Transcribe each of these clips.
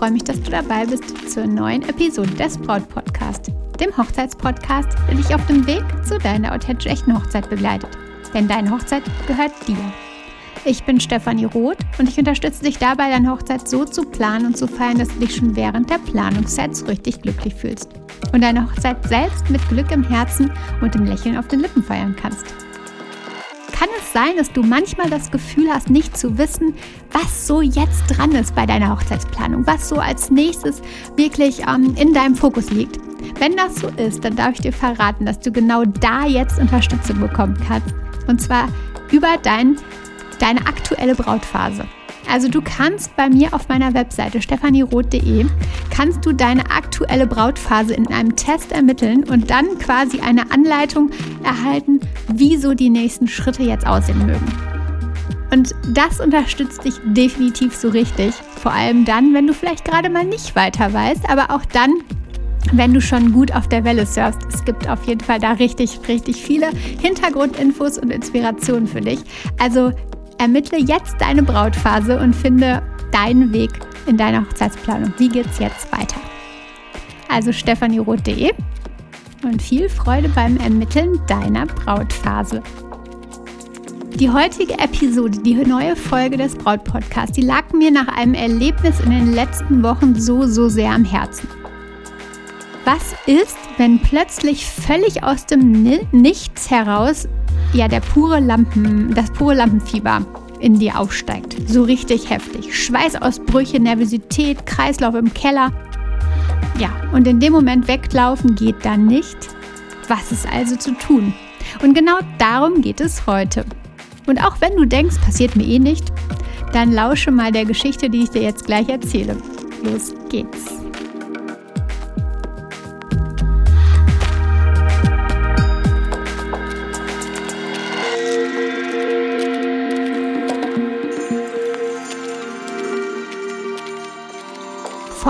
freue mich, dass du dabei bist zur neuen Episode des Braut Podcast, dem Hochzeitspodcast, der dich auf dem Weg zu deiner authentisch echten Hochzeit begleitet. Denn deine Hochzeit gehört dir. Ich bin Stefanie Roth und ich unterstütze dich dabei, deine Hochzeit so zu planen und zu feiern, dass du dich schon während der Planungszeit so richtig glücklich fühlst und deine Hochzeit selbst mit Glück im Herzen und dem Lächeln auf den Lippen feiern kannst kann es sein, dass du manchmal das Gefühl hast, nicht zu wissen, was so jetzt dran ist bei deiner Hochzeitsplanung, was so als nächstes wirklich ähm, in deinem Fokus liegt. Wenn das so ist, dann darf ich dir verraten, dass du genau da jetzt Unterstützung bekommen kannst. Und zwar über dein, deine aktuelle Brautphase. Also du kannst bei mir auf meiner Webseite stefanieroth.de kannst du deine aktuelle Brautphase in einem Test ermitteln und dann quasi eine Anleitung erhalten, wie so die nächsten Schritte jetzt aussehen mögen. Und das unterstützt dich definitiv so richtig. Vor allem dann, wenn du vielleicht gerade mal nicht weiter weißt, aber auch dann, wenn du schon gut auf der Welle surfst. Es gibt auf jeden Fall da richtig, richtig viele Hintergrundinfos und Inspirationen für dich. Also Ermittle jetzt deine Brautphase und finde deinen Weg in deiner Hochzeitsplanung. Wie geht's jetzt weiter? Also stefanieroth.de und viel Freude beim Ermitteln deiner Brautphase. Die heutige Episode, die neue Folge des Brautpodcasts, die lag mir nach einem Erlebnis in den letzten Wochen so, so sehr am Herzen. Was ist, wenn plötzlich völlig aus dem Nichts heraus ja der pure Lampen, das pure Lampenfieber in dir aufsteigt. So richtig heftig. Schweißausbrüche, Nervosität, Kreislauf im Keller. Ja, und in dem Moment weglaufen geht dann nicht. Was ist also zu tun? Und genau darum geht es heute. Und auch wenn du denkst, passiert mir eh nicht, dann lausche mal der Geschichte, die ich dir jetzt gleich erzähle. Los geht's.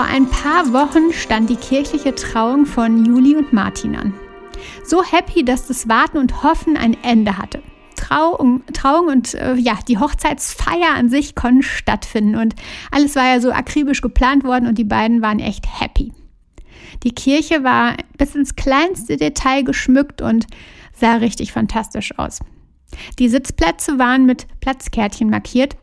Vor ein paar Wochen stand die kirchliche Trauung von Juli und Martin an. So happy, dass das Warten und Hoffen ein Ende hatte. Trauung, Trauung und äh, ja, die Hochzeitsfeier an sich konnten stattfinden und alles war ja so akribisch geplant worden und die beiden waren echt happy. Die Kirche war bis ins kleinste Detail geschmückt und sah richtig fantastisch aus. Die Sitzplätze waren mit Platzkärtchen markiert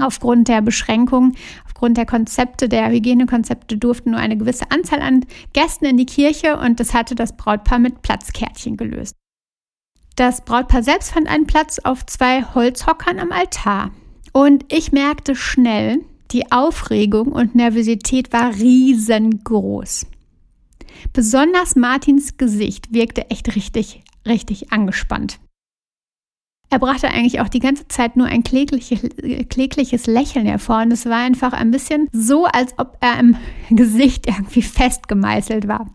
Aufgrund der Beschränkungen, aufgrund der Konzepte, der Hygienekonzepte durften nur eine gewisse Anzahl an Gästen in die Kirche und das hatte das Brautpaar mit Platzkärtchen gelöst. Das Brautpaar selbst fand einen Platz auf zwei Holzhockern am Altar. Und ich merkte schnell, die Aufregung und Nervosität war riesengroß. Besonders Martins Gesicht wirkte echt richtig, richtig angespannt. Er brachte eigentlich auch die ganze Zeit nur ein klägliches, klägliches Lächeln hervor. Und es war einfach ein bisschen so, als ob er im Gesicht irgendwie festgemeißelt war.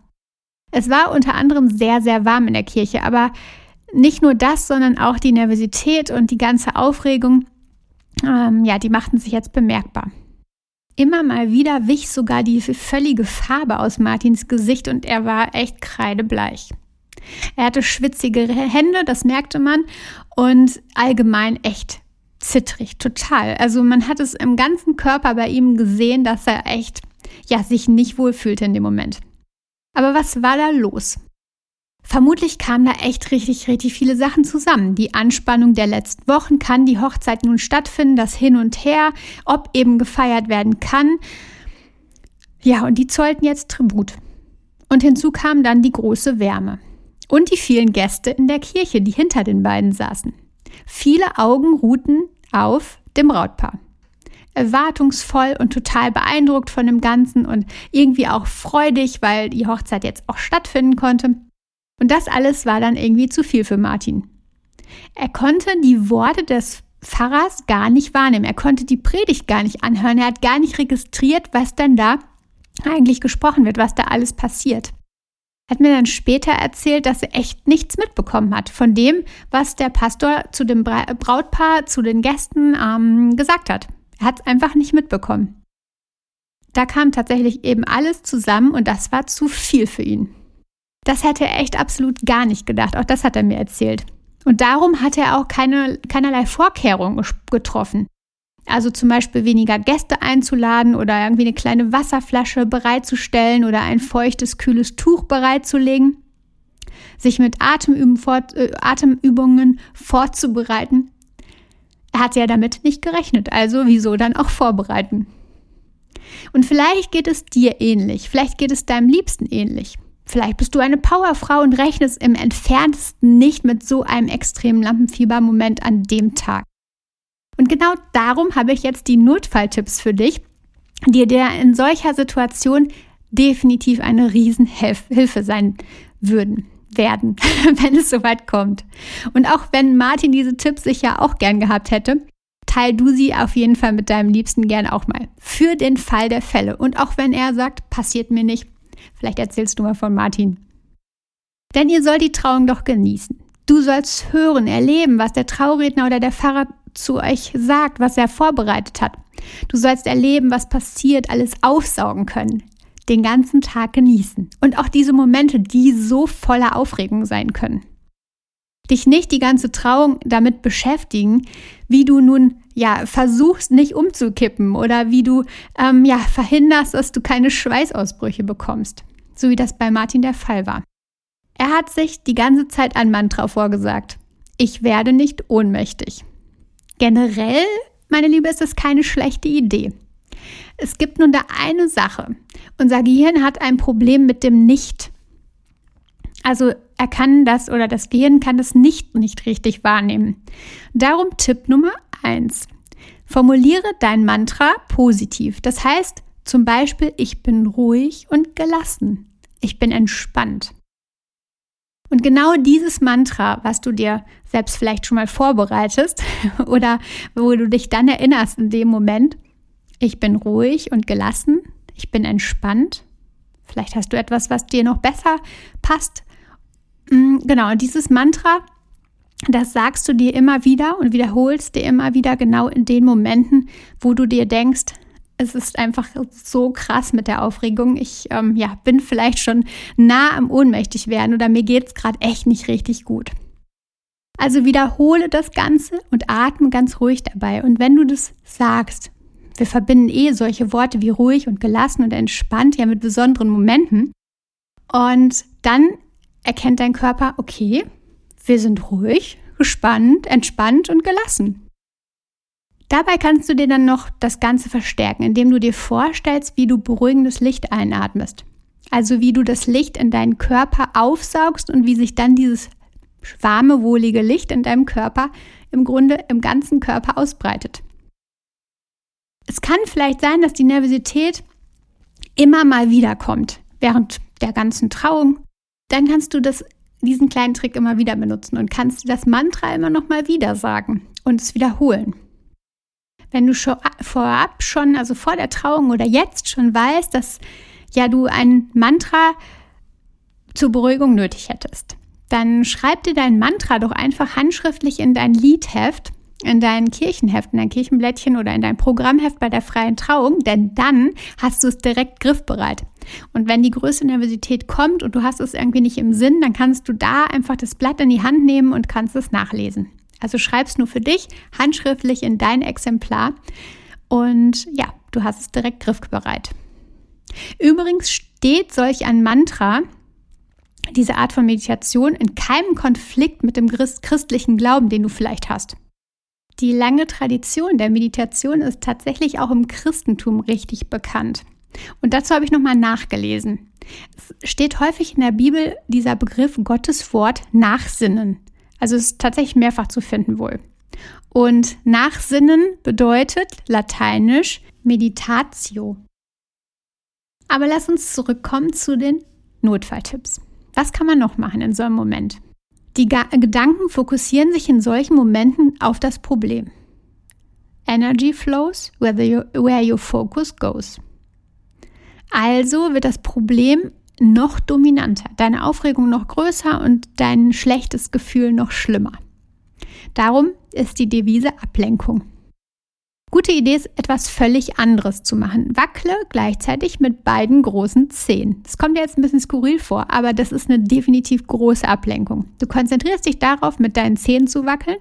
Es war unter anderem sehr, sehr warm in der Kirche, aber nicht nur das, sondern auch die Nervosität und die ganze Aufregung, ähm, ja, die machten sich jetzt bemerkbar. Immer mal wieder wich sogar die völlige Farbe aus Martins Gesicht und er war echt kreidebleich. Er hatte schwitzige Hände, das merkte man, und allgemein echt zittrig, total. Also man hat es im ganzen Körper bei ihm gesehen, dass er echt, ja, sich nicht wohlfühlte in dem Moment. Aber was war da los? Vermutlich kamen da echt richtig, richtig viele Sachen zusammen. Die Anspannung der letzten Wochen, kann die Hochzeit nun stattfinden, das Hin und Her, ob eben gefeiert werden kann. Ja, und die zollten jetzt Tribut. Und hinzu kam dann die große Wärme und die vielen Gäste in der Kirche, die hinter den beiden saßen. Viele Augen ruhten auf dem Brautpaar. Erwartungsvoll und total beeindruckt von dem Ganzen und irgendwie auch freudig, weil die Hochzeit jetzt auch stattfinden konnte. Und das alles war dann irgendwie zu viel für Martin. Er konnte die Worte des Pfarrers gar nicht wahrnehmen. Er konnte die Predigt gar nicht anhören. Er hat gar nicht registriert, was denn da eigentlich gesprochen wird, was da alles passiert hat mir dann später erzählt, dass er echt nichts mitbekommen hat von dem, was der Pastor zu dem Brautpaar, zu den Gästen ähm, gesagt hat. Er hat es einfach nicht mitbekommen. Da kam tatsächlich eben alles zusammen und das war zu viel für ihn. Das hätte er echt absolut gar nicht gedacht. Auch das hat er mir erzählt. Und darum hat er auch keine, keinerlei Vorkehrungen getroffen. Also zum Beispiel weniger Gäste einzuladen oder irgendwie eine kleine Wasserflasche bereitzustellen oder ein feuchtes, kühles Tuch bereitzulegen. Sich mit fort, äh, Atemübungen vorzubereiten. Er hat ja damit nicht gerechnet, also wieso dann auch vorbereiten? Und vielleicht geht es dir ähnlich, vielleicht geht es deinem Liebsten ähnlich. Vielleicht bist du eine Powerfrau und rechnest im entferntesten nicht mit so einem extremen Lampenfiebermoment an dem Tag. Und genau darum habe ich jetzt die Notfalltipps für dich, die dir in solcher Situation definitiv eine Riesenhilfe sein würden, werden, wenn es soweit kommt. Und auch wenn Martin diese Tipps sicher auch gern gehabt hätte, teil du sie auf jeden Fall mit deinem Liebsten gern auch mal. Für den Fall der Fälle. Und auch wenn er sagt, passiert mir nicht, vielleicht erzählst du mal von Martin. Denn ihr sollt die Trauung doch genießen. Du sollst hören, erleben, was der Trauredner oder der Pfarrer zu euch sagt, was er vorbereitet hat. Du sollst erleben, was passiert, alles aufsaugen können, den ganzen Tag genießen. Und auch diese Momente, die so voller Aufregung sein können. Dich nicht die ganze Trauung damit beschäftigen, wie du nun ja versuchst, nicht umzukippen oder wie du ähm, ja verhinderst, dass du keine Schweißausbrüche bekommst, so wie das bei Martin der Fall war. Er hat sich die ganze Zeit ein Mantra vorgesagt. Ich werde nicht ohnmächtig. Generell, meine Liebe, ist das keine schlechte Idee. Es gibt nun da eine Sache. Unser Gehirn hat ein Problem mit dem Nicht. Also er kann das oder das Gehirn kann das nicht nicht richtig wahrnehmen. Darum Tipp Nummer eins: Formuliere dein Mantra positiv. Das heißt zum Beispiel, ich bin ruhig und gelassen. Ich bin entspannt. Und genau dieses Mantra, was du dir selbst vielleicht schon mal vorbereitest oder wo du dich dann erinnerst in dem Moment, ich bin ruhig und gelassen, ich bin entspannt. Vielleicht hast du etwas, was dir noch besser passt. Mm, genau, und dieses Mantra, das sagst du dir immer wieder und wiederholst dir immer wieder genau in den Momenten, wo du dir denkst, es ist einfach so krass mit der Aufregung. Ich ähm, ja, bin vielleicht schon nah am ohnmächtig werden oder mir geht es gerade echt nicht richtig gut. Also wiederhole das Ganze und atme ganz ruhig dabei. Und wenn du das sagst, wir verbinden eh solche Worte wie ruhig und gelassen und entspannt ja mit besonderen Momenten. Und dann erkennt dein Körper, okay, wir sind ruhig, gespannt, entspannt und gelassen. Dabei kannst du dir dann noch das Ganze verstärken, indem du dir vorstellst, wie du beruhigendes Licht einatmest. Also wie du das Licht in deinen Körper aufsaugst und wie sich dann dieses warme, wohlige Licht in deinem Körper im Grunde im ganzen Körper ausbreitet. Es kann vielleicht sein, dass die Nervosität immer mal wieder kommt während der ganzen Trauung. Dann kannst du das, diesen kleinen Trick immer wieder benutzen und kannst das Mantra immer noch mal wieder sagen und es wiederholen. Wenn du schon vorab schon, also vor der Trauung oder jetzt schon weißt, dass ja du ein Mantra zur Beruhigung nötig hättest, dann schreib dir dein Mantra doch einfach handschriftlich in dein Liedheft, in dein Kirchenheft, in dein Kirchenblättchen oder in dein Programmheft bei der freien Trauung, denn dann hast du es direkt griffbereit. Und wenn die größte Nervosität kommt und du hast es irgendwie nicht im Sinn, dann kannst du da einfach das Blatt in die Hand nehmen und kannst es nachlesen. Also schreib's nur für dich, handschriftlich in dein Exemplar und ja, du hast es direkt griffbereit. Übrigens steht solch ein Mantra, diese Art von Meditation, in keinem Konflikt mit dem christlichen Glauben, den du vielleicht hast. Die lange Tradition der Meditation ist tatsächlich auch im Christentum richtig bekannt. Und dazu habe ich nochmal nachgelesen. Es steht häufig in der Bibel dieser Begriff Gottes Wort Nachsinnen. Also es ist tatsächlich mehrfach zu finden wohl. Und Nachsinnen bedeutet lateinisch Meditatio. Aber lass uns zurückkommen zu den Notfalltipps. Was kann man noch machen in so einem Moment? Die Ga Gedanken fokussieren sich in solchen Momenten auf das Problem. Energy flows where, you, where your focus goes. Also wird das Problem noch dominanter, deine Aufregung noch größer und dein schlechtes Gefühl noch schlimmer. Darum ist die Devise Ablenkung. Gute Idee ist, etwas völlig anderes zu machen. Wackle gleichzeitig mit beiden großen Zehen. Das kommt dir jetzt ein bisschen skurril vor, aber das ist eine definitiv große Ablenkung. Du konzentrierst dich darauf, mit deinen Zehen zu wackeln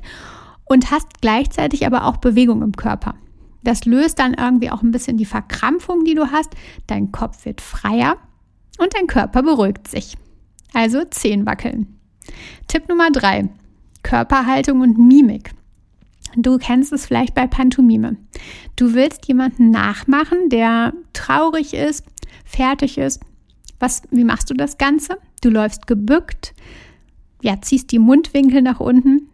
und hast gleichzeitig aber auch Bewegung im Körper. Das löst dann irgendwie auch ein bisschen die Verkrampfung, die du hast. Dein Kopf wird freier und dein Körper beruhigt sich. Also Zehen wackeln. Tipp Nummer drei: Körperhaltung und Mimik. Du kennst es vielleicht bei Pantomime. Du willst jemanden nachmachen, der traurig ist, fertig ist. Was, wie machst du das Ganze? Du läufst gebückt, ja, ziehst die Mundwinkel nach unten.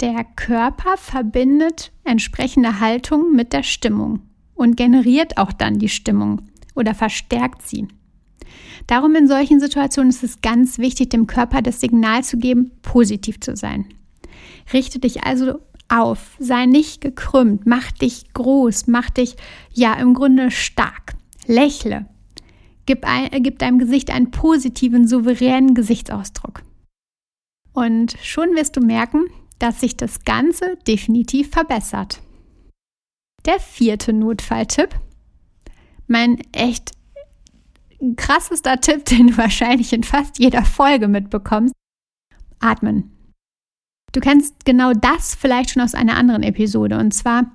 Der Körper verbindet entsprechende Haltung mit der Stimmung und generiert auch dann die Stimmung oder verstärkt sie. Darum in solchen Situationen ist es ganz wichtig, dem Körper das Signal zu geben, positiv zu sein. Richte dich also auf, sei nicht gekrümmt, mach dich groß, mach dich ja im Grunde stark. Lächle. Gib, ein, gib deinem Gesicht einen positiven, souveränen Gesichtsausdruck. Und schon wirst du merken, dass sich das Ganze definitiv verbessert. Der vierte Notfalltipp. Mein echt krassester Tipp, den du wahrscheinlich in fast jeder Folge mitbekommst. Atmen. Du kennst genau das vielleicht schon aus einer anderen Episode und zwar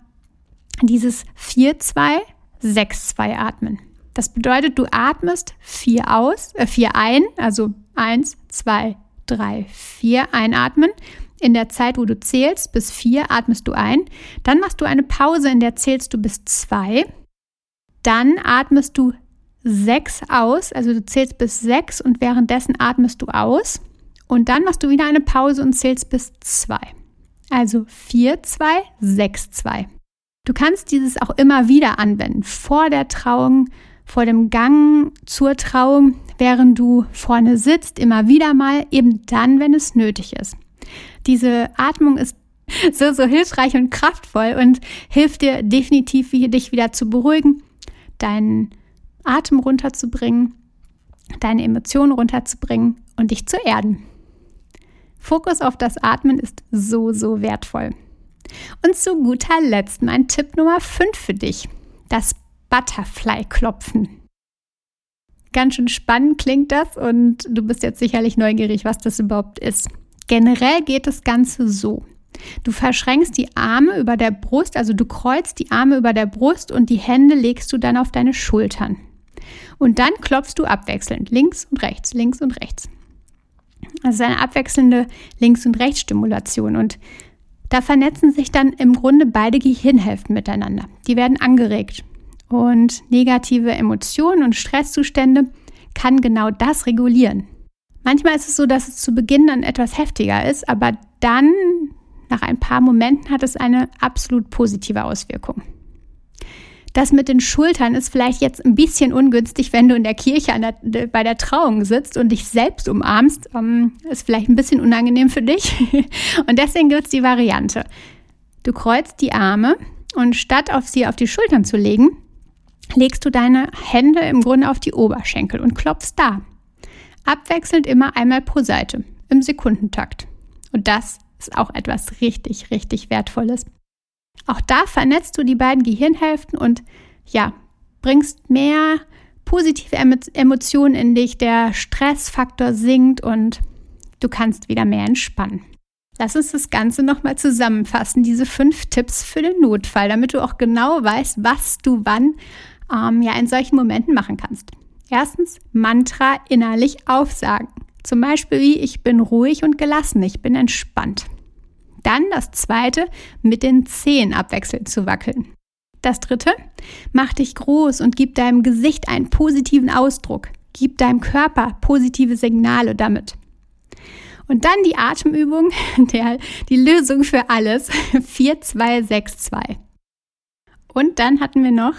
dieses 4-2-6-2 Atmen. Das bedeutet, du atmest 4 aus, äh 4 ein, also 1, 2, 3, 4 einatmen. In der Zeit, wo du zählst, bis 4 atmest du ein. Dann machst du eine Pause, in der zählst du bis 2. Dann atmest du 6 aus, also du zählst bis 6 und währenddessen atmest du aus. Und dann machst du wieder eine Pause und zählst bis 2. Also 4, 2, 6, 2. Du kannst dieses auch immer wieder anwenden. Vor der Trauung, vor dem Gang zur Trauung, während du vorne sitzt, immer wieder mal, eben dann, wenn es nötig ist. Diese Atmung ist so, so hilfreich und kraftvoll und hilft dir definitiv, dich wieder zu beruhigen, deinen Atem runterzubringen, deine Emotionen runterzubringen und dich zu erden. Fokus auf das Atmen ist so, so wertvoll. Und zu guter Letzt mein Tipp Nummer 5 für dich. Das Butterfly-Klopfen. Ganz schön spannend klingt das und du bist jetzt sicherlich neugierig, was das überhaupt ist. Generell geht das Ganze so. Du verschränkst die Arme über der Brust, also du kreuzt die Arme über der Brust und die Hände legst du dann auf deine Schultern. Und dann klopfst du abwechselnd links und rechts, links und rechts. Also eine abwechselnde Links- und Rechtsstimulation. Und da vernetzen sich dann im Grunde beide Gehirnhälften miteinander. Die werden angeregt. Und negative Emotionen und Stresszustände kann genau das regulieren. Manchmal ist es so, dass es zu Beginn dann etwas heftiger ist, aber dann, nach ein paar Momenten, hat es eine absolut positive Auswirkung. Das mit den Schultern ist vielleicht jetzt ein bisschen ungünstig, wenn du in der Kirche der, bei der Trauung sitzt und dich selbst umarmst. Ähm, ist vielleicht ein bisschen unangenehm für dich. Und deswegen gibt es die Variante. Du kreuzt die Arme und statt auf sie auf die Schultern zu legen, legst du deine Hände im Grunde auf die Oberschenkel und klopfst da. Abwechselnd immer einmal pro Seite im Sekundentakt. Und das ist auch etwas richtig, richtig Wertvolles. Auch da vernetzt du die beiden Gehirnhälften und ja, bringst mehr positive Emotionen in dich, der Stressfaktor sinkt und du kannst wieder mehr entspannen. Lass uns das Ganze nochmal zusammenfassen, diese fünf Tipps für den Notfall, damit du auch genau weißt, was du wann ähm, ja in solchen Momenten machen kannst. Erstens, Mantra innerlich aufsagen. Zum Beispiel wie ich bin ruhig und gelassen, ich bin entspannt. Dann das zweite, mit den Zehen abwechselnd zu wackeln. Das dritte, mach dich groß und gib deinem Gesicht einen positiven Ausdruck. Gib deinem Körper positive Signale damit. Und dann die Atemübung, der, die Lösung für alles. 4, 2, 6, 2. Und dann hatten wir noch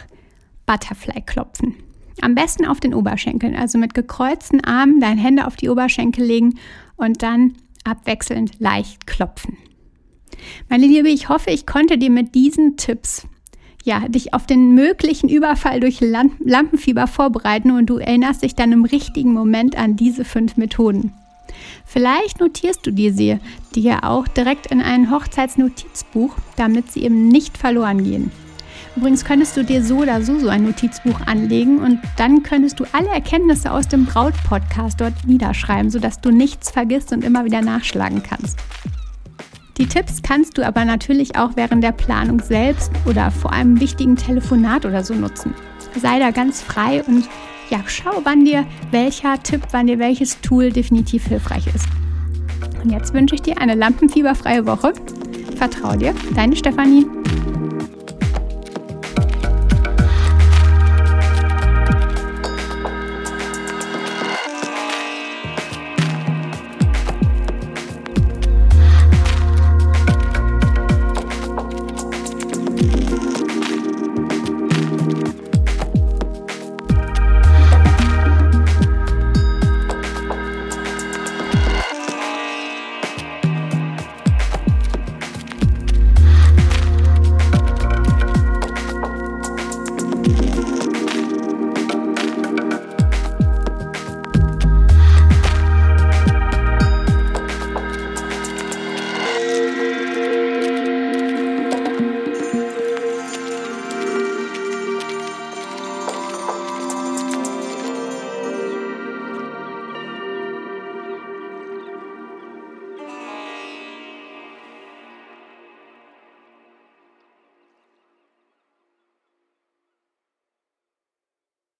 Butterfly-Klopfen. Am besten auf den Oberschenkeln, also mit gekreuzten Armen deine Hände auf die Oberschenkel legen und dann abwechselnd leicht klopfen. Meine Liebe, ich hoffe, ich konnte dir mit diesen Tipps ja, dich auf den möglichen Überfall durch Lampenfieber vorbereiten und du erinnerst dich dann im richtigen Moment an diese fünf Methoden. Vielleicht notierst du dir sie dir auch direkt in ein Hochzeitsnotizbuch, damit sie eben nicht verloren gehen. Übrigens könntest du dir so oder so so ein Notizbuch anlegen und dann könntest du alle Erkenntnisse aus dem Braut-Podcast dort niederschreiben, sodass du nichts vergisst und immer wieder nachschlagen kannst. Die Tipps kannst du aber natürlich auch während der Planung selbst oder vor einem wichtigen Telefonat oder so nutzen. Sei da ganz frei und ja, schau, wann dir welcher Tipp, wann dir welches Tool definitiv hilfreich ist. Und jetzt wünsche ich dir eine lampenfieberfreie Woche. Vertrau dir, deine Stefanie.